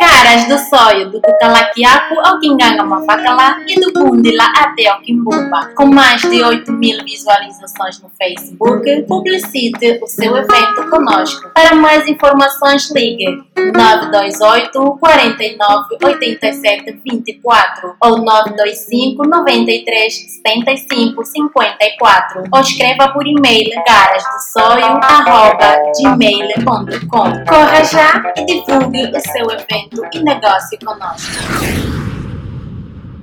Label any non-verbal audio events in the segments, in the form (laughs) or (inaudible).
Caras do Sonho, do Cucalaquiaco ao Quinganga Mafacalá e do Bundila até ao Quimbumba. Com mais de 8 mil visualizações no Facebook, publicite o seu evento conosco. Para mais informações, ligue 928 49 87 24 ou 925 93 75 54 ou escreva por e-mail carasdossoio.gmail.com Corra já e divulgue o seu evento e negócio conosco.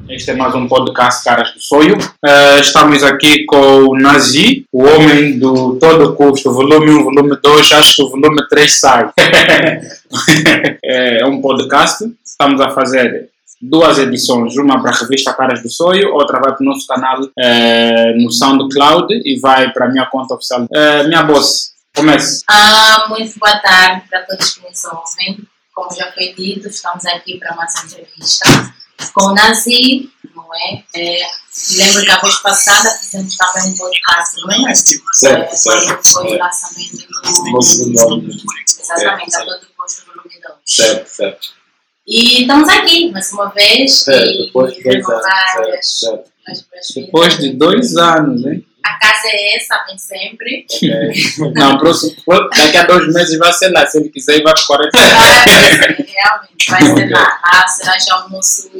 Este é mais um podcast Caras do Sonho. Eh, estamos aqui com o Nazi, o homem do todo custo, volume 1, volume 2, acho que o volume 3 sai. (laughs) é um podcast, estamos a fazer duas edições, uma para a revista Caras do Sonho, outra vai para o nosso canal eh, no SoundCloud e vai para a minha conta oficial. Eh, minha boss, comece. Ah, muito boa tarde para todos que nos ouvem. Como já foi dito, estamos aqui para mais uma entrevista com o Nazi, não é? é lembro que a vez passada fizemos também um podcast, não é? Certo, É, certo. Foi o lançamento do. Nome. Exatamente, Certo, a todo custo volume 2. Certo, certo. E estamos aqui mais uma vez Certo, depois de dois anos. Certo, certo. Depois de dois anos, hein? A casa é essa, vem sempre. Ok. Não, próximo, daqui a dois meses vai ser lá. Se ele quiser, ir para 40 Vai ser, realmente, vai ser lá. Lá será já o nosso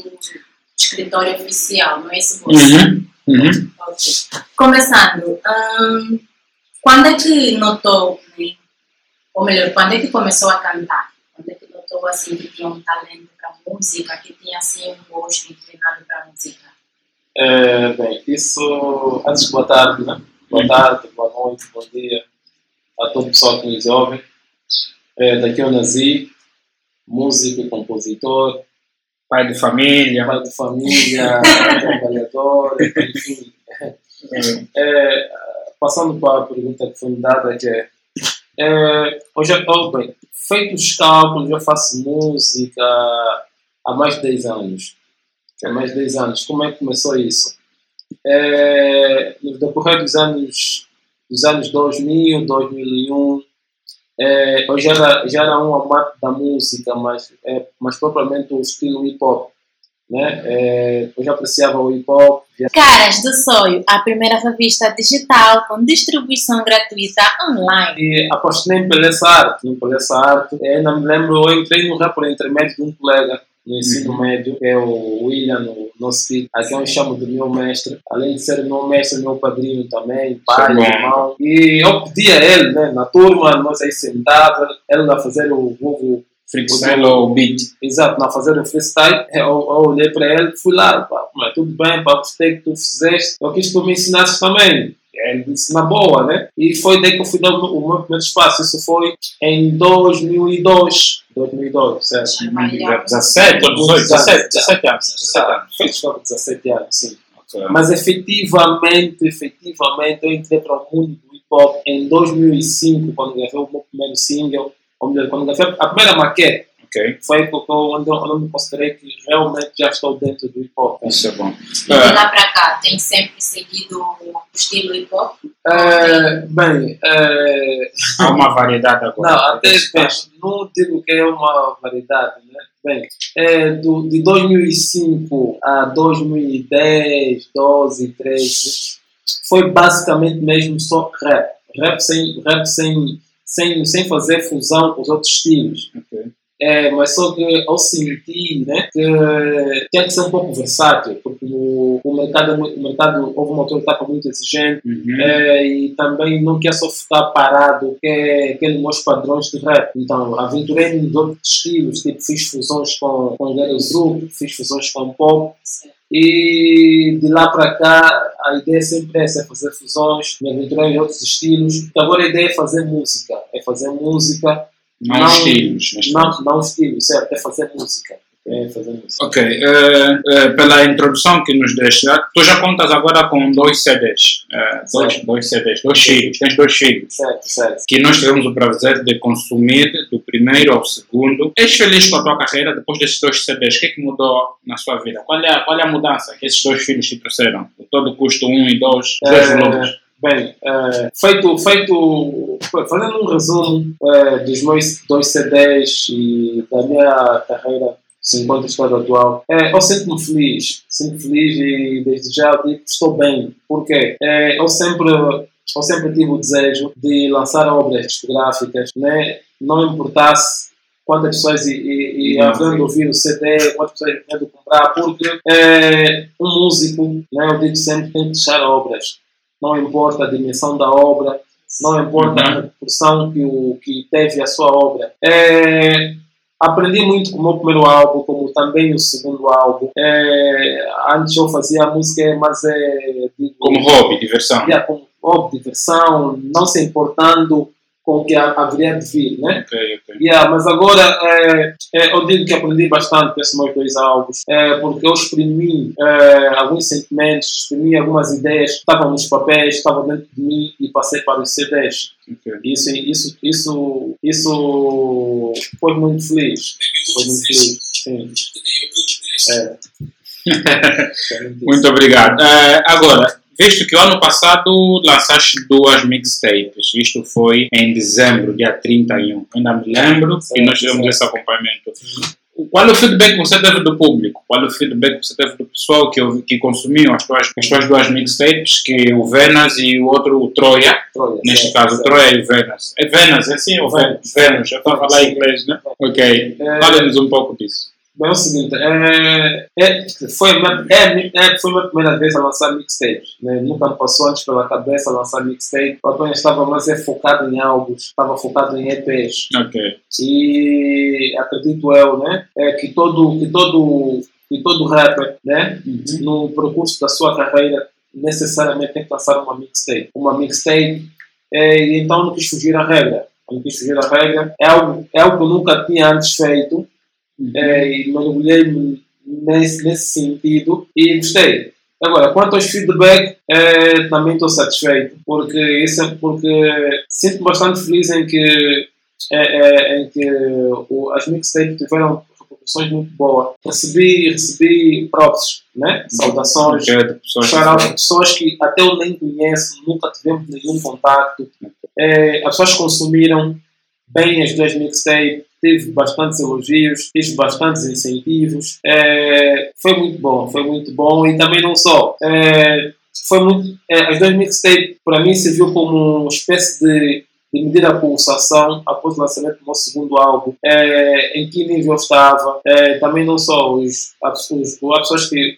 escritório oficial, não é isso, moço? Uhum, uhum. Ok. Começando, hum, quando é que notou, né? ou melhor, quando é que começou a cantar? Quando é que notou assim que tinha um talento para música, que tinha assim um gosto inclinado para música? É, bem, isso antes de boa tarde, né? Boa tarde, boa noite, bom dia a todo o pessoal que nos ouve. É, daqui eu nasci, músico e compositor, Pai de família. pai de família, (laughs) trabalhador, enfim. É, passando para a pergunta que foi me dada, que é, é hoje, oh, bem, feito os cálculos, eu faço música há mais de 10 anos. Há mais de 10 anos. Como é que começou isso? É, no decorrer dos anos, dos anos 2000, 2001, é, eu já era, já era um amante da música, mas, é, mas propriamente o estilo hip hop. Né? É, eu já apreciava o hip hop, já Caras do Sonho, a primeira revista digital com distribuição gratuita online. E apaixonei por essa arte, por essa arte. Eu ainda me lembro, eu entrei no rap por intermédio de um colega no ensino médio, que é o William, no nosso filho, a quem eu chamo de meu mestre. Além de ser meu mestre, meu padrinho também, pai, Sim. irmão. E eu pedi a ele, né, na turma, nós aí sentados, ele a fazer o Google Freestyle ou beat. Exato, na fazer o freestyle, eu, eu olhei para ele fui lá, pá, mas tudo bem, pá, gostei que tu fizeste, eu quis que tu me ensinasses também. Ele disse na boa, né? E foi daí que eu fui dar o meu- primeiro espaço. Isso foi em 2002. 2002, certo? 17 ou 18? 17, 17 anos. 17 anos. Só 17 anos, sim. Mas efetivamente, efetivamente, eu entrei para o mundo do hip hop em 2005, quando gravei o meu primeiro single, ou melhor, quando gravei a primeira maquete. Ok, Foi porque eu, onde, eu- onde eu me considerei que realmente já estou dentro do hip hop. isso é bom. E de lá para cá, tem sempre seguido o estilo hip hop? É, bem, é, Há uma variedade agora. não, até bem, não digo que é uma variedade, né? Bem, é, do, de 2005 a 2010, 12, 13, foi basicamente mesmo só rap. Rap sem, rap sem, sem, sem fazer fusão com os outros estilos. Ok. É, mas só que eu senti né, que tinha que ser um pouco versátil, porque o, o mercado, é o mercado houve uma altura que estava muito exigente Uhum. é, e também não quer só ficar parado, quer, quer meus padrões de rap. Então, aventurei-me nos outros estilos, tipo, fiz fusões com, com Group, fiz fusões com pop, e de lá para cá a ideia sempre é essa, é fazer fusões, me aventurar em outros estilos. Então, agora a ideia é fazer música, é fazer música, Não, não- estilos. mas- não, não estilo, certo? É fazer música. É fazer música. Ok, eh, eh, pela introdução que nos deixa, tu já contas agora com dois CDs. eh, dois, dois CDs, dois filhos, tens dois filhos. Certo, certo. Que nós tivemos o prazer de consumir do primeiro ao segundo. És feliz com a tua carreira depois desses dois CDs? O que é que mudou na sua vida? Qual é a, qual é a mudança que esses dois filhos te trouxeram? O todo custo um e dois, dois volumes. Bem, eh, feito, feito, fazendo um resumo eh, dos meus dois CDs e da minha carreira enquanto estado atual, eh, eu sinto-me feliz, sinto feliz e desde já digo que estou bem. Porque eu sempre eu sempre tive o desejo de lançar obras discográficas, né? não importasse quantas pessoas iam ouvir o CD, quantas pessoas iam comprar, porque é, um músico, né, eu digo sempre, tem que deixar obras não importa a dimensão da obra, não importa a repercussão que, o, que teve a sua obra. É, aprendi muito com o meu primeiro álbum, como também o segundo álbum. É, antes eu fazia música, mas é. Digo, como hobby, diversão. Yeah, como hobby, diversão, não se importando com o que haveria de vir, né? Ok, ok. Yeah, mas agora é, é, eu digo que aprendi bastante com esses meus dois álbuns, é, porque eu exprimi é, alguns sentimentos, exprimi algumas ideias que estavam nos papéis, estavam dentro de mim e passei para os CDs. Okay. Isso, isso, isso, isso foi muito feliz. Foi muito feliz. Sim. (laughs) É. muito obrigado. Uh, agora, Visto que o ano passado lançaste duas mixtapes, isto foi em dezembro, dia 31. Ainda me lembro e nós tivemos esse acompanhamento. Qual é o feedback que você teve do público? Qual é o feedback que você teve do pessoal que, que consumiu as tuas, as tuas duas mixtapes, que o Venas e o outro, o Troia, Troia neste caso, Troia e o Venas. É Venas, é assim ou Venas? Venas, eu estou a falar inglês, né? Ok, É. fale-nos um pouco disso. Bem, é o seguinte, é, é, foi, é, é, foi a minha primeira vez a lançar mixtape. Né? Nunca me passou antes pela cabeça lançar mixtape. Eu apenas estava mais é, focado em álbuns, estava focado em EPs. Ok. E acredito eu né, é, que, todo, que, todo, que todo rapper, né, Uhum. no percurso da sua carreira, necessariamente tem que lançar uma mixtape. Uma mixtape, é, e então não quis fugir à regra. Não quis fugir à regra. É algo, é algo que eu nunca tinha antes feito é, e mergulhei nesse, nesse sentido e gostei. Agora, quanto aos feedback, é, também estou satisfeito, porque isso é porque sinto bastante feliz em que, é, é, em que o, as mixtapes tiveram repercussões muito boas. Recebi, recebi props, né? saudações, Ok, de pessoas que até eu nem conheço, nunca tivemos nenhum contacto. É, as pessoas consumiram bem as duas mixtapes, teve bastantes elogios, tive bastantes incentivos. É, foi muito bom, foi muito bom. E também não só. é, foi muito, é, as duas mixtapes, para mim, serviu como uma espécie de, de medir a pulsação após o lançamento do meu segundo álbum, é, em que nível estava. É, também não só os, os, as pessoas que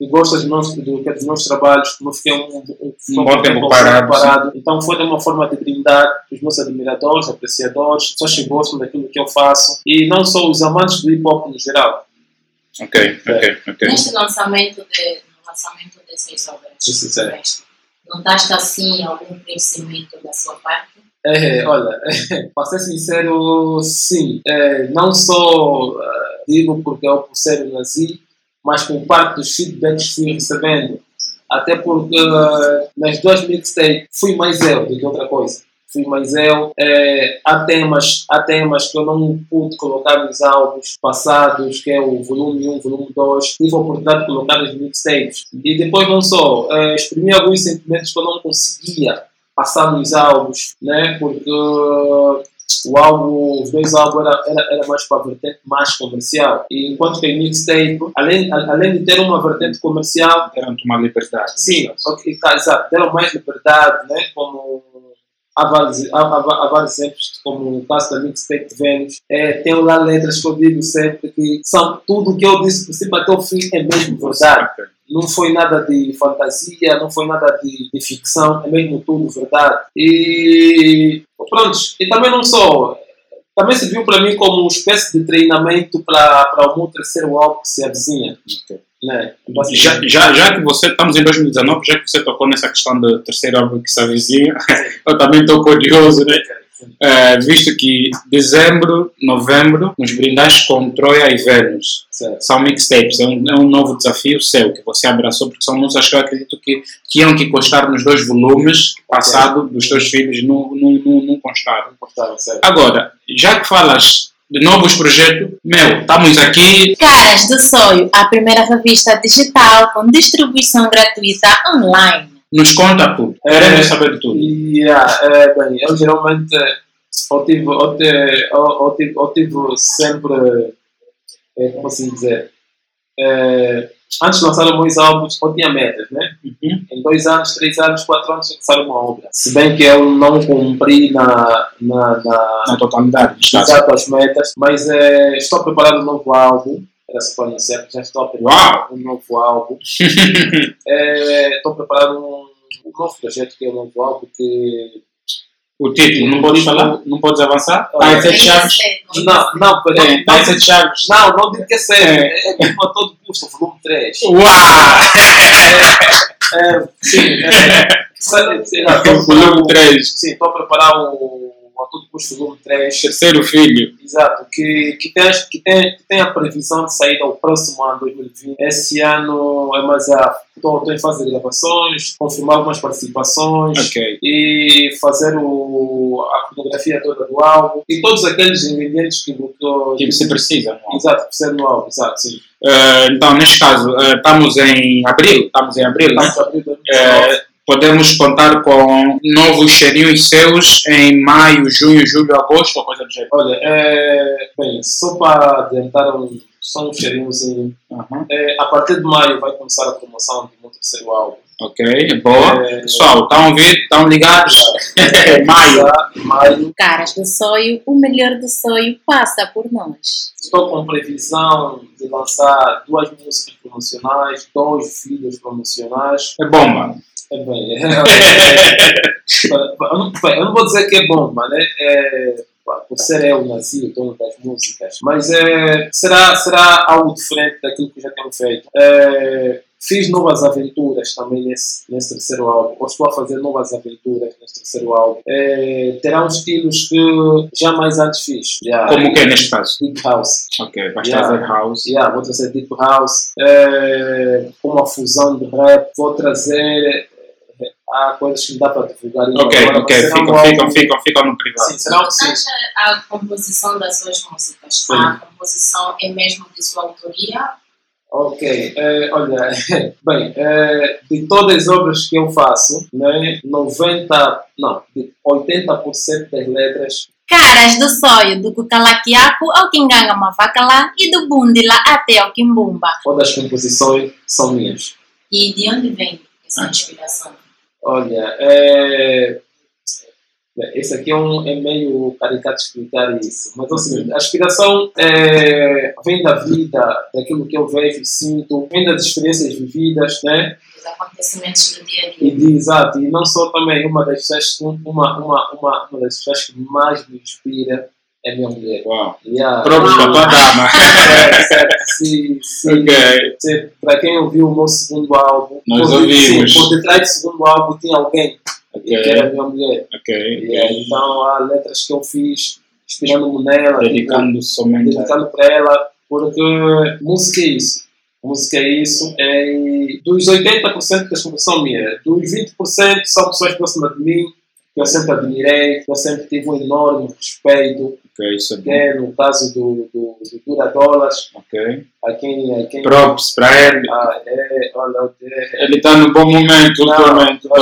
que gosta dos meus, do, que é dos meus trabalhos, como eu fiquei um, um, Um bom tempo um parado, Então foi de uma forma de brindar os meus admiradores, apreciadores, pessoas que gostam daquilo que eu faço e não só os amantes do hip hop no geral. Ok, ok, ok. Neste lançamento, de, no lançamento dessas obras, Isso, notaste assim algum crescimento da sua parte? É, olha, (laughs) para ser sincero, sim. É, não só eh, digo porque eu por ser nazi, mas por parte dos feedbacks fui recebendo. Até porque eh, nas duas mixtapes fui mais eu do que outra coisa. Fui mais eu. É, há, temas, há temas que eu não pude colocar nos álbuns passados, que é o volume 1, volume 2. Tive a oportunidade de colocar nas mixtapes. E depois não só, eh, exprimi alguns sentimentos que eu não conseguia passar nos álbuns, né? Porque o álbum, os dois álbuns era, era, era mais para a vertente mais comercial. E enquanto que a mixtape, além, a- além de ter uma vertente comercial, Deram-te uma liberdade. sim, só que tá, exato, deram mais liberdade, né? Como há vários, há, há, há vários exemplos, como o caso da mixtape Vênus, é, tem lá letras que eu digo sempre que são tudo o que eu disse, do princípio até o fim, é mesmo verdade. Não foi nada de fantasia, não foi nada de, de ficção, é mesmo tudo verdade. E pronto, e também não só, também serviu para mim como uma espécie de treinamento para, o meu terceiro álbum que se avizinha. Né? Já, já, já que você, estamos em 2019, já que você tocou nessa questão do terceiro álbum que se avizinha, (laughs) eu também estou curioso, né? Eh, visto que dezembro, novembro, nos brindaste com Troia e Vênus. Certo. São mixtapes, é um, é um novo desafio seu que você abraçou, porque são músicas que eu acredito que tinham que constar nos dois volumes passado dos teus filhos, não, não, não, não constaram. Agora, já que falas de novos projetos, meu, estamos aqui, Caras do Sonho, a primeira revista digital com distribuição gratuita online. Nos conta tudo. Queremos saber de tudo. Yeah, é, bem, eu geralmente eu tive, eu tive, eu, eu tive, eu tive sempre, é, como assim dizer, é, antes de lançar meus álbuns, eu tinha metas, né? Uhum. Em dois anos, três anos, quatro anos, que lançar uma obra. Se bem que eu não cumpri na, na, na, Na totalidade, exato as metas, mas é, estou preparando um novo álbum. Para anunciar que já estou a preparar um novo álbum. (laughs) É, estou preparando um, um novo projeto que é um novo álbum que. O título, não podes falar? Não podes avançar? Olha, Dá sete chaves. Não, não, peraí. É, sete chaves. Não, não digo que é sério. É mesmo a todo custo, volume 3. Uau! É, sim, é, (laughs) a preparar volume o- 3. Sim, estou a preparar o a todo custo 3. Terceiro filho. Exato, que, que, tem, que, tem, que tem a previsão de sair ao próximo ano, 2020. Esse ano é mais a. Estou em fase de gravações, confirmar algumas participações Ok. e fazer o, a fotografia toda do álbum e todos aqueles ingredientes que, que, Que você precisa, não? Exato, precisa no álbum, exato, sim. Eh, então, neste caso, eh, estamos em abril. Estamos em abril, né? Estamos a abrir 2019. Eh, podemos contar com novos cheirinhos seus em maio, junho, julho, agosto ou coisa do gênero. Olha, é, bem, só para adiantar um, só um cheirinhozinho, Aham. é, a partir de maio vai começar a promoção do meu terceiro álbum. Ok, boa. É, Pessoal, estão a ouvir? Estão ligados? (laughs) maio. Já, maio. Caras do sonho, o melhor do sonho passa por nós. Estou com previsão de lançar duas músicas promocionais, dois vídeos promocionais. É bomba. É bem, é, (laughs) eu, não, bem, eu não vou dizer que é bom, mas é, pá, por ser eu nazi, o dono das músicas, mas é, será, será algo diferente daquilo que já tenho feito. É, fiz novas aventuras também nesse, nesse terceiro álbum, ou estou a fazer novas aventuras nesse terceiro álbum. É, terá uns estilos que jamais antes fiz. Já, Como que é neste caso? Deep House. Ok, vais Yeah. trazer house. Yeah, vou trazer Deep House, é, com uma fusão de rap, vou trazer. Há coisas que não dá para divulgar ainda Ok, agora, ok, ficam, álbum- ficam, ficam, ficam no privado. Sim, será um sim. A composição das suas músicas, Sim. a composição é mesmo de sua autoria? Ok, é, olha, (laughs) bem, é, de todas as obras que eu faço, né, 90, não, de 80% das letras, Caras do sonho, do Kukalakiaku ao Kinganga Mavakala e do Bundila até ao Kimbumba. todas as composições são minhas. E de onde vem essa inspiração? Olha, é, esse aqui é, um, é meio caricato explicar isso, mas é o seguinte, a inspiração é, vem da vida, daquilo que eu vejo, sinto, vem das experiências vividas, né? Dos acontecimentos do dia a E dia. de, exato, e não só também uma das pessoas, uma, uma, uma, uma das pessoas que mais me inspira é minha mulher. Uau. Próprios para a. Certo. Se, se, (laughs) se, para quem ouviu o meu segundo álbum, Nós por, ouvimos. sim, por detrás do segundo álbum tinha alguém que Ok, era minha mulher. ok. Yeah, então há letras que eu fiz inspirando-me nela, tipo, Dedicando somente a dedicando para ela, porque música é isso. Música é isso. É, e dos 80% das composições são minhas, dos 20% são pessoas próximas de mim, que eu sempre admirei, que eu sempre tive um enorme respeito, Ok, é bom. é no caso do, do, do Dura Dólares, Ok. a quem. A quem Props para ele. ah, é, olha, é, Ele está no bom momento, não, ultimamente. não,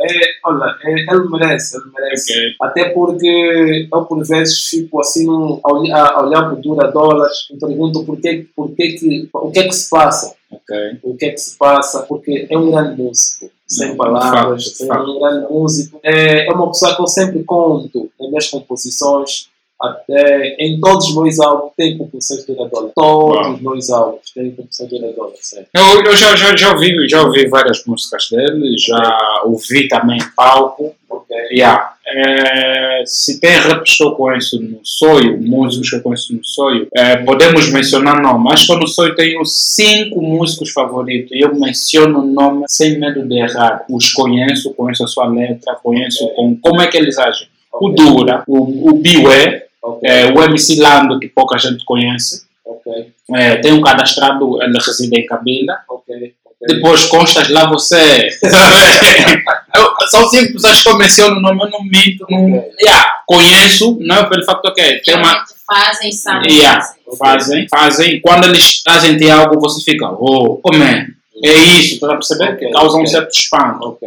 é, olha, é, ele merece, ele merece. Ok. Até porque eu, por vezes, fico assim a, olh- a olhar para o Dura Dólares e pergunto por que, por que que, o que é que se passa, Ok. o que é que se passa, porque é um grande músico, sem palavras, de de é facto. um grande músico. É, é uma pessoa que eu sempre conto nas minhas composições, até em todos os meus álbuns tem Dura Dólares. Todos Uau. os meus álbuns de Dura Dólares. é. Eu, eu já, já, já, ouvi, já ouvi várias músicas dele, já ouvi também em palco. Ok. Yeah. É, se tem raps que eu conheço no Sonho, músicos que eu conheço no Sonho, é, podemos mencionar nome. Acho que no Sonho tenho cinco músicos favoritos e eu menciono o nome sem medo de errar. Os conheço, conheço a sua letra, conheço com, como é que eles agem. O Ok. Dura, o, o Biwé, Ok. é, o MC Lando, que pouca gente conhece. Ok. É, tem um cadastrado, ele reside em Cabila. Ok. ok. Depois constas lá você. (laughs) Eu- São cinco pessoas que eu menciono, não, eu não minto. Não, yeah, conheço, não é pelo facto que tem uma. Fazem, sabem Yeah, fazem, fazem. Quando eles trazem de algo, você fica, oh, como é? É isso, estás a perceber? Causa um certo espanto.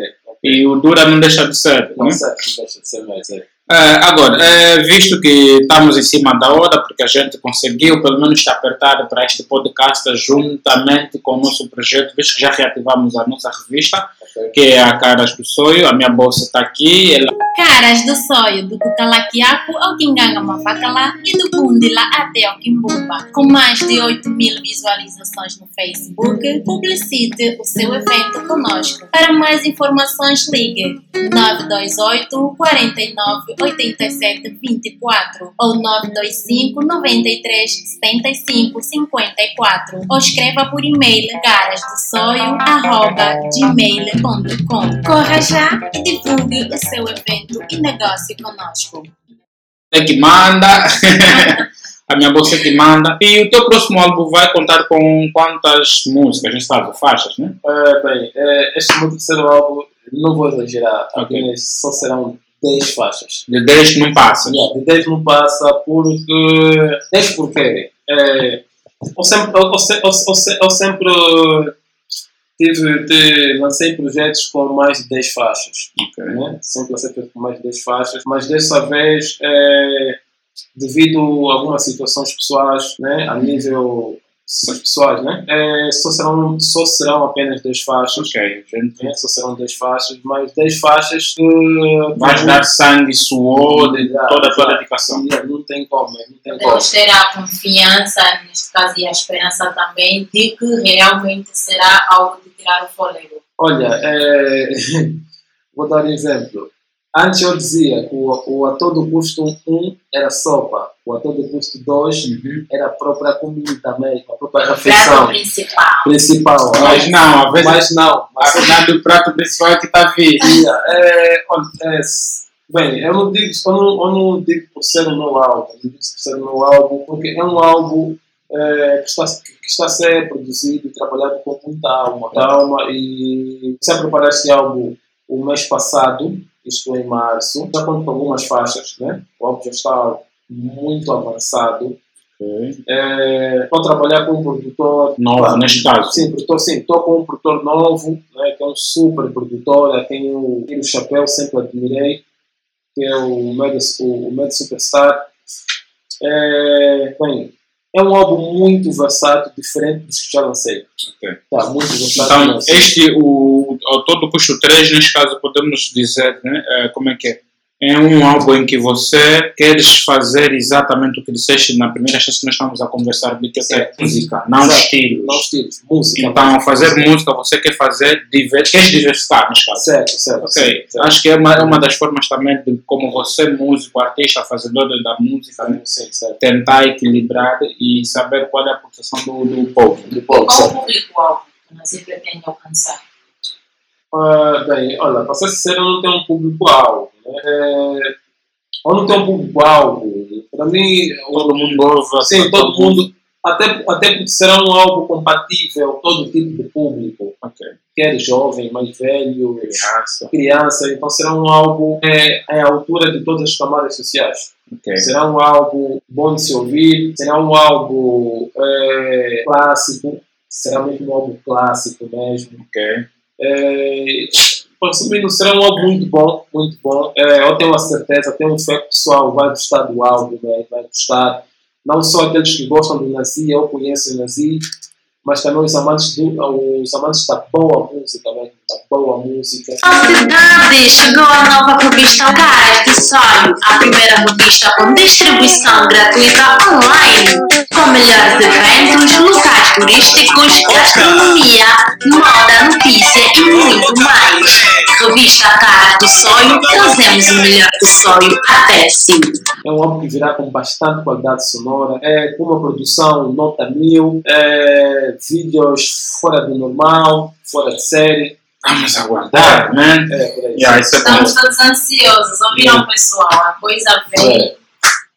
E o Dura não deixa de ser. Não né? certo, não deixa de ser mais, é. Eh, agora, eh, visto que estamos em cima da hora, porque a gente conseguiu pelo menos te apertar para este podcast juntamente com o nosso projeto, visto que já reativamos a nossa revista. Que é a Caras do Sonho, a minha bolsa está aqui, ela Caras do sonho do Cucalaquiaco ao Quinganga Mafacalá e do Bundila até ao Kimbumba. Com mais de 8 mil visualizações no Facebook, publicite o seu evento conosco. Para mais informações, ligue 928 49 87 24 ou 925 93 75 54 ou escreva por e-mail garasdossoio.gmail.com Corra já e divulgue o seu evento e negocie conosco. é que manda, (laughs) a minha bolsa é que manda. E o teu próximo álbum vai contar com quantas músicas, não sabe, faixas, né? Eh, bem, eh, este meu terceiro álbum, não vou exagerar, Ok. apenas só serão 10 faixas. De 10 que não passa. Yeah, de 10 não passa porque. 10 porquê? É, eu, sempre, eu, eu, eu, eu sempre tive, te- lancei projetos com mais de 10 faixas. Ok. Né? Sempre lancei projetos com mais de 10 faixas, mas dessa vez, é, devido a algumas situações pessoais, né? a nível situações pessoais, né? É, só, serão, só serão apenas 10 faixas. Ok, gente. Né? Só serão 10 faixas, mas 10 faixas que. Vais dar sangue, suor, de toda a tua dedicação. Não tem como, não tem como. Ter a confiança, neste caso, e a esperança também, de que realmente será algo de tirar o fôlego. Olha, é, (laughs) vou dar um exemplo. Antes eu dizia que o, o a todo custo 1 era sopa, o a todo custo 2 Uhum. era a própria comida mesmo, a própria Prato refeição principal. principal. Mas não, às vezes Mas não, mas afinal do prato principal é que está vindo. é, olha, é, s- bem, eu não, digo, eu, não, eu não digo por ser o meu álbum, eu digo por ser o meu álbum, porque é um álbum é, que, está, que está a ser produzido e trabalhado com muita alma, alma e se a preparar este álbum o mês passado, isto em março, já conto com algumas faixas, né? o álbum já está muito avançado. É, Estou a trabalhar com um produtor Novo, neste caso. Sim, produtor, sim, estou com um produtor novo, né, que é um super produtor, a quem eu tiro o chapéu, sempre admirei, que é o Med, o, o Superstar. É, bem, é um álbum muito versátil, diferente dos que já lancei. Ok. Tá, muito versátil. Então, este, o, o todo custo 3, neste caso, podemos dizer, né, eh, como é que é? É um álbum em que você queres fazer exatamente o que disseste na primeira vez que nós estávamos a conversar, de que é música, não Exato. estilos. Não estilos, música. Então, mas- fazer música, você quer fazer, diver, queres diversificar, neste caso. Certo, certo. Ok, certo, certo. acho que é uma, é uma das formas também de como você, músico, artista, fazedor da música, né, Sim, certo. tentar equilibrar e saber qual é a posição do, do povo. De pouco, Qual o público-alvo que você pretende alcançar? Ah, bem, olha, para ser sincero, eu não tenho um público-alvo. É, eu não tenho um público-alvo. Para mim, Todo mundo ouve. Sim, todo mundo. Até, até porque será um álbum compatível todo tipo de público. Ok. Quer jovem, mais velho, Criança. criança. Então será um álbum é, é à altura de todas as camadas sociais. Ok. Será um álbum bom de se ouvir. Será um álbum é, clássico. Será mesmo um álbum clássico mesmo. Ok. É, Resumindo, será um álbum muito bom, muito bom. É, eu tenho a certeza, tenho um fé que o pessoal vai gostar do álbum, né? vai gostar. Não só aqueles que gostam do Nazi, eu conheço o Nazi, mas também os amantes, do, os amantes da boa música, né? da boa música. Cidade, chegou a nova revista Caras do Sonho, a primeira revista com distribuição gratuita online, com melhores eventos, locais turísticos, gastronomia, moda, e muito mais. Revista Caras do Sonho, trazemos o melhor do sonho até si. É um álbum que virá com bastante qualidade sonora, é, com uma produção nota mil, é, vídeos fora do normal, fora de série. Vamos aguardar, né? É. Yeah, isso é bom. Estamos todos ansiosos. Ouviram, pessoal? A coisa vem.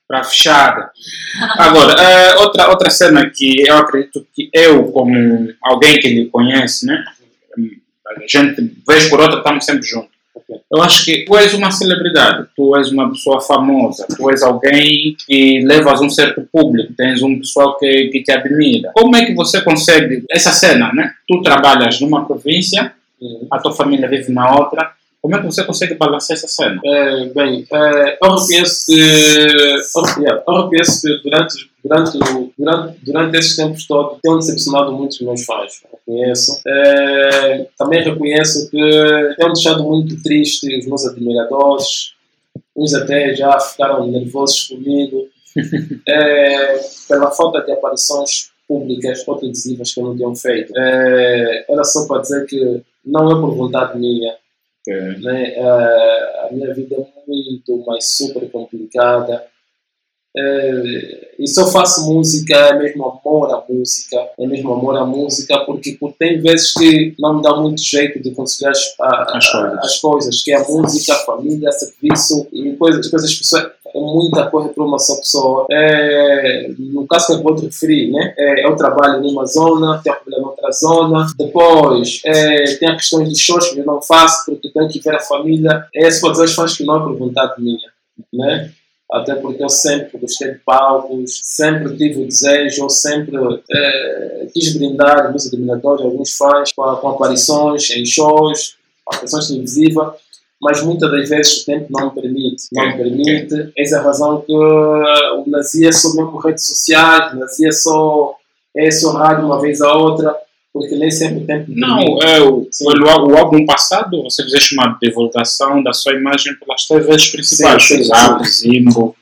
Para fechada. (laughs) Agora, eh, outra, outra cena que eu acredito que eu, como alguém que lhe conhece, né? A gente, vez por outra, estamos sempre juntos. Eu acho que tu és uma celebridade, tu és uma pessoa famosa, tu és alguém que levas um certo público, tens um pessoal que, que te admira. Como é que você consegue essa cena, né? Tu trabalhas numa província, Uhum. a tua família vive na outra. Como é que você consegue balancear essa cena? É, bem, é, eu reconheço que, eu, durante, durante, durante, esses tempos todos tenho decepcionado muito os meus fãs. Reconheço. É, também reconheço que tenho deixado muito triste os meus admiradores. Uns até já ficaram nervosos comigo. (laughs) É, pela falta de aparições públicas ou televisivas que eu não tenho feito. É, era só para dizer que não é por vontade minha né? Eh, a minha vida é muito mais super complicada. Eh, e se eu faço música, é mesmo amor à música, é mesmo amor à música, porque, porque tem vezes que não me dá muito jeito de conciliar as, a- As coisas. as coisas, que é a música, a família, serviço e coisas, coisas pessoais. É muita coisa para uma só pessoa. É, no caso que eu vou te referir, né? É, eu trabalho numa zona, tenho trabalho noutra zona. Depois, é, tem a questão dos shows que eu não faço, porque tenho que ver a família. É esse fazer os fãs que não é por vontade minha, né? Até porque eu sempre gostei de palcos, sempre tive o desejo, eu sempre eh, quis brindar meus admiradores, alguns fãs, com, com aparições em shows, aparições televisivas, mas muitas das vezes o tempo não me permite. Não me permite. Essa é a razão que o Nazi é só mesmo redes sociais, o Nazi é só, é só rádio uma vez a outra, porque nem sempre me Não, é, o, o, o álbum passado você fizeste uma divulgação da sua imagem pelas TVs principais. Sim, sim, Zap, Zimbo.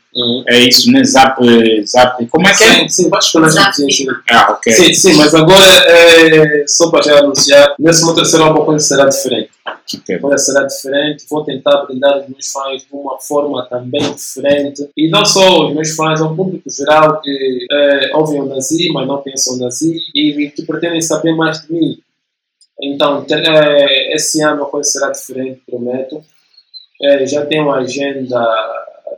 É isso, né? Zap, Zap. Como é que é? Sim, Zap. televisão. Ah, ok. Sim, sim, mas agora, é, só para já anunciar, nesse meu terceiro álbum a coisa será diferente. ok. A coisa será diferente, vou tentar brindar os meus fãs de uma forma também diferente. E não só os meus fãs, ao público geral que é, ouvem o Nazi, mas não pensam o Nazi e que pretendem saber mais de mim. Então, ter- é, esse ano a coisa será diferente, prometo. É, já tenho uma agenda,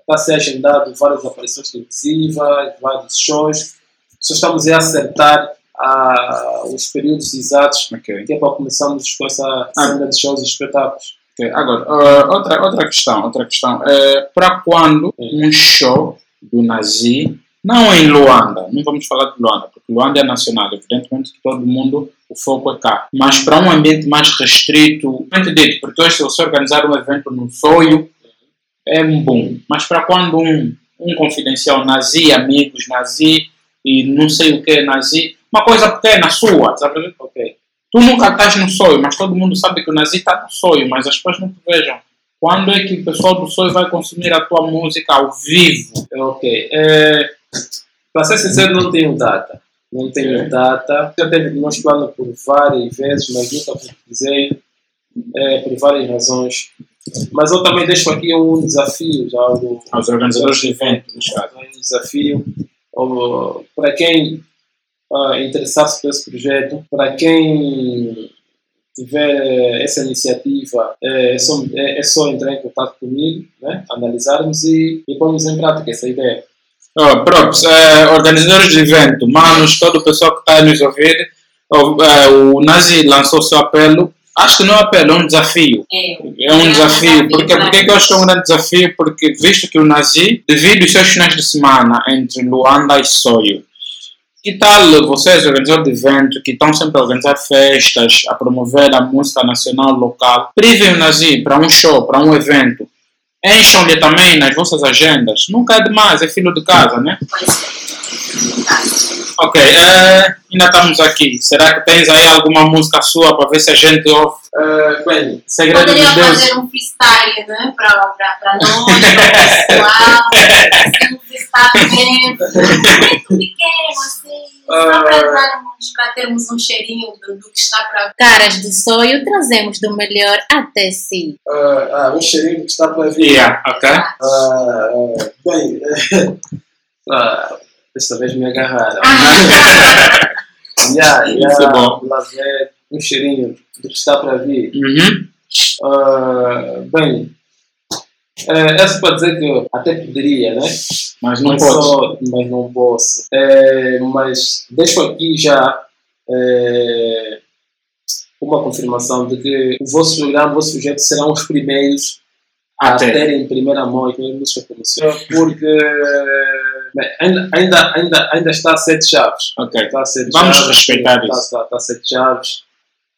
está a ser agendado várias aparições televisivas, vários shows. Só estamos a acertar ah, os períodos exatos ok. que é para começarmos com essa cena de shows e espetáculos. Ok, Agora, ah, outra, outra questão, outra questão. É, para quando um show do Nazi, não em Luanda, não vamos falar de Luanda, porque Luanda é nacional, evidentemente que todo mundo, o foco é cá. Mas para um ambiente mais restrito, dito, porque hoje se você organizar um evento no Soio, é um boom. Mas para quando um, um confidencial Nazi, amigos Nazi, e não sei o que é Nazi, uma coisa pequena sua, sabe? Ok. Tu nunca estás no sonho, mas todo mundo sabe que o Nazi está no sonho, mas as pessoas não te vejam. Quando é que o pessoal do sonho vai consumir a tua música ao vivo? Ok. É, para ser sincero, não tenho data. Não tenho Ok. data. Já teve meus planos por várias vezes, mas nunca concretizei é, por várias razões. Mas eu também deixo aqui um desafio já do, Aos organizadores de caso. um desafio para quem ah, interessar-se por esse projeto, para quem tiver essa iniciativa, é, é só, é, é só entrar em contato comigo, né? analisarmos e, e pôrmos em prática essa ideia. Oh, props, eh, organizadores de evento, manos, todo o pessoal que está a nos ouvir, oh, eh, o Nazi lançou seu apelo. Acho que não é um apelo, é um desafio. É. É um É um desafio. desafio, Porque, porque que eu acho que é um grande desafio? Porque visto que o Nazi divide os seus finais de semana entre Luanda e Soio. Que tal vocês, organizadores de evento, que estão sempre a organizar festas, a promover a música nacional local, privem o Nazi para um show, para um evento. Encham-lhe também nas vossas agendas. Nunca é demais, é filho de casa, né? Ok, eh, ainda estamos aqui. Será que tens aí alguma música sua para ver se a gente ouve? É, bem, Segredo Poderia de Deus. fazer um freestyle, né? Para pra (laughs) nós, para o pessoal. assim, um freestyle mesmo. Muito pequeno, assim. Só para darmos, para termos um cheirinho do, do que está para Caras do sonho, trazemos do melhor até si. ah, ah, um cheirinho que está para vir. Yeah, ok. (laughs) Ah, bem, ah, desta vez me agarraram. (laughs) Ah, Yeah, Isso yeah, é bom. lá um cheirinho do que está para vir. Uhum. Ah, bem, é, só para dizer que até poderia, né? Mas não mas, pode. só- mas não posso. É, mas deixo aqui já é, uma confirmação de que o vosso programa, o vosso projeto serão os primeiros a Até. terem em primeira mão minhas músicas promocionais, porque ainda, ainda, ainda, ainda está a sete chaves. Ok. Está a sete Vamos chaves, respeitar está, isso. Está, está a sete chaves.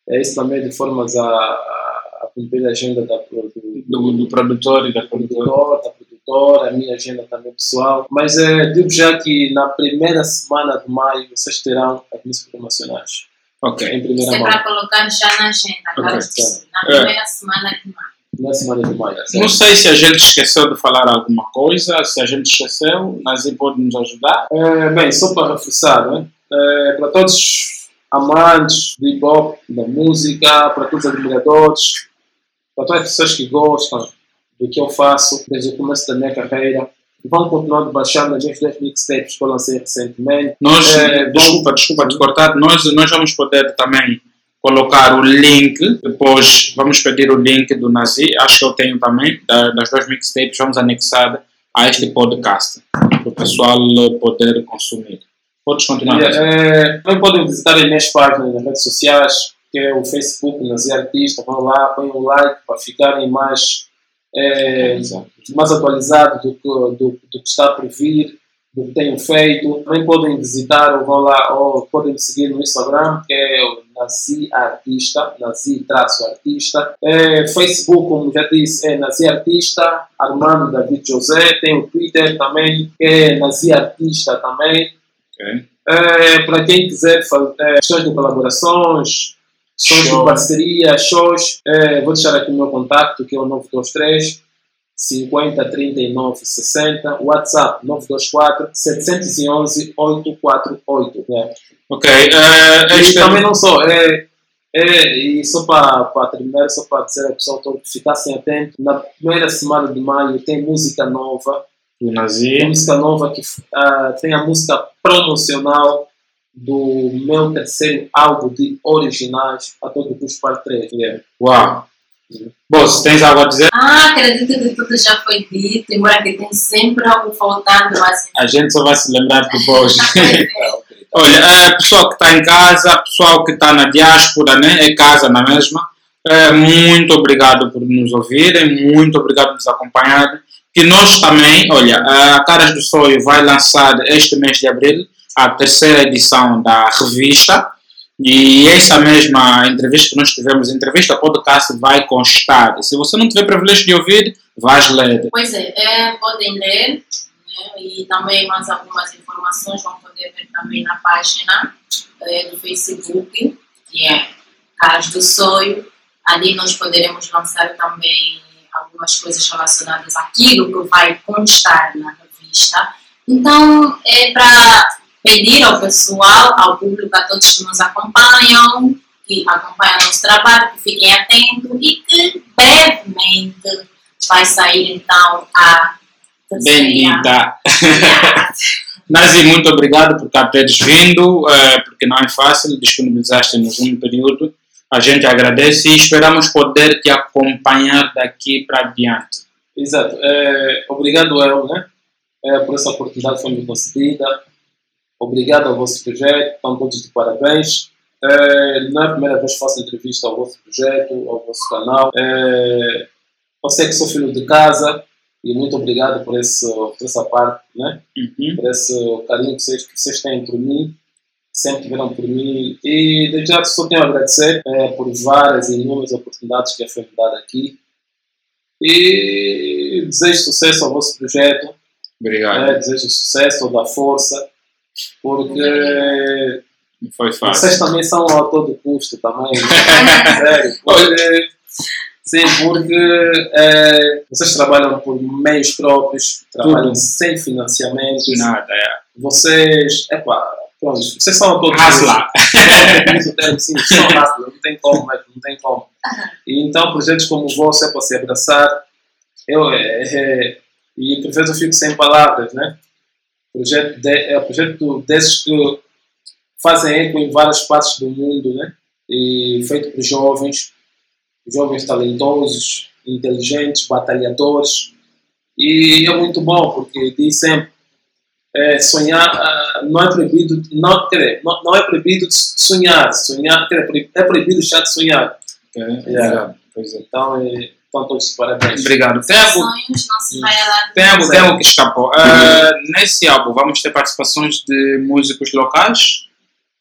É isso também de formas a, a, a cumprir a agenda da, do, Do, do produtor e da produtora. produtor, da produtora, a minha agenda também pessoal. Mas é, digo já que na primeira semana de maio vocês terão as músicas promocionais. Ok. Em Isso primeira é mão. para colocar já na agenda, agora Ok, sim, na É. primeira semana de maio. Na semana de maio. Não sei se a gente esqueceu de falar alguma coisa, se a gente esqueceu, Nazi pode nos ajudar. É, bem, só para reforçar, né? É, para todos os amantes do hip hop, da música, para todos os admiradores, para todas as pessoas que gostam do que eu faço desde o começo da minha carreira, vão continuar de baixar nas minhas 10 mixtapes que eu lancei recentemente. Nós, É, desculpa, desculpa te cortar, nós, nós vamos poder também colocar o link, depois vamos pedir o link do Nazi, acho que eu tenho também, da- das duas mixtapes, vamos anexar a este podcast, para o pessoal poder consumir. Podes continuar. É, também podem visitar as minhas páginas nas redes sociais, que é o Facebook, Nazi Artista, vão lá, põem um like para ficarem mais, é, mais atualizados do que, do, do que está por vir, do que tenho feito. Também podem visitar ou vão lá, ou podem me seguir no Instagram, que é o Nazi Artista, Nazi traço artista. É, Facebook, como já disse, é Nazi Artista, Armando David José. Tem o Twitter também, que é Nazi Artista também. Ok. É, para quem quiser fazer é, questões de colaborações, questões de parceria, shows, é, vou deixar aqui o meu contato, que é o 923 50 39 60, WhatsApp 924 711 848. É. Ok, eh, E este também não só, é, é, e só para, terminar, só para dizer ao pessoal todo que ficassem atentos, na primeira semana de maio tem música nova, tem música nova que ah, tem a música promocional do meu terceiro álbum de originais a todo custo parte 3. Yeah. uau. Boss, tens algo a dizer? Ah, acredito que tudo já foi dito, embora que tem sempre algo faltando, mas... A gente só vai se lembrar depois. Ok. (laughs) Olha, é, pessoal que está em casa, pessoal que está na diáspora, né? É casa na mesma. É, muito obrigado por nos ouvirem, muito obrigado por nos acompanharem. Que nós também, olha, a Caras do Sonho vai lançar este mês de abril a terceira edição da revista. E essa mesma entrevista que nós tivemos, entrevista podcast, vai constar. Se você não tiver privilégio de ouvir, vais ler. Pois é, é, podem ler né, e também mais algumas informações vão poder ver também na página é, do Facebook, que é Caras do Sonho. Ali nós poderemos lançar também algumas coisas relacionadas àquilo que vai constar na revista. Então, é para pedir ao pessoal, ao público, a todos que nos acompanham, que acompanham nosso trabalho, que fiquem atentos e que brevemente vai sair então a. Bendita! Nazi, (laughs) muito obrigado por cá teres vindo, eh, porque não é fácil, disponibilizaste-nos um período. A gente agradece e esperamos poder te acompanhar daqui para adiante. Exato. É, obrigado eu, né? É, por essa oportunidade que foi me concedida. Obrigado ao vosso projeto, estão todos de parabéns. É, não é a primeira vez que faço entrevista ao vosso projeto, ao vosso canal. É, eu sei que sou filho de casa e muito obrigado por, esse, por essa parte, né? Uhum. por esse carinho que vocês, que vocês têm por mim, sempre tiveram por mim. E desde já só tenho a agradecer eh, por várias e inúmeras oportunidades que foi me dada aqui. E desejo sucesso ao vosso projeto, Obrigado. né? desejo sucesso, da força, porque Não foi fácil. vocês também são a todo custo também. (laughs) Sério. Porque, sim, porque eh, vocês trabalham por meios próprios, trabalham Tudo. sem financiamentos. Nada, é. vocês, epá, pronto, vocês são todos Hasla. (laughs) Isso termo, sim, são hustler, não tem como, é, não tem como. E então projetos como o vosso é para se abraçar. Eu, é, é, e por vezes eu fico sem palavras, né? Projeto de, é projeto desses que fazem eco em várias partes do mundo, né? E feito por jovens, jovens talentosos, inteligentes, batalhadores. E é muito bom, porque diz sempre é, sonhar ah, não é proibido, não, quer não, não é proibido sonhar, sonhar, é proibido deixar de sonhar. Obrigado. Pois é. Então, é, então todos parabéns. Obrigado. Tem algo, tem algo, tem algo que escapou. Ah, nesse álbum vamos ter participações de músicos locais?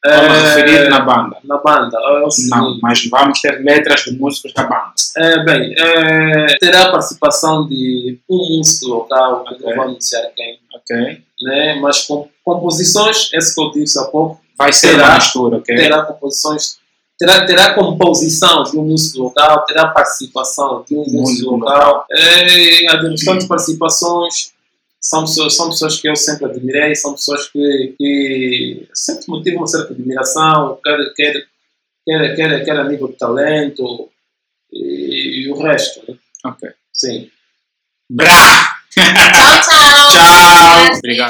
Vamos É, referir na banda? na banda, é o seguinte, Não, mas vamos ter letras de músicos da banda. É, bem, é, terá a participação de um músico local, que Ok. não vou anunciar quem, Ok? né? mas com composições, esse que eu disse há pouco, Vai ser Terá. uma mistura, ok? terá composições, terá, terá composição de um músico local, terá participação de um músico local. É, as restantes participações são pessoas, são pessoas que eu sempre admirei, são pessoas que, que sempre motivam uma certa admiração, quer, quer, quer, quer, quer a nível de talento e, e o resto. Né? Ok. Sim. Brá! (laughs) Tchau, tchau. Tchau! Obrigado.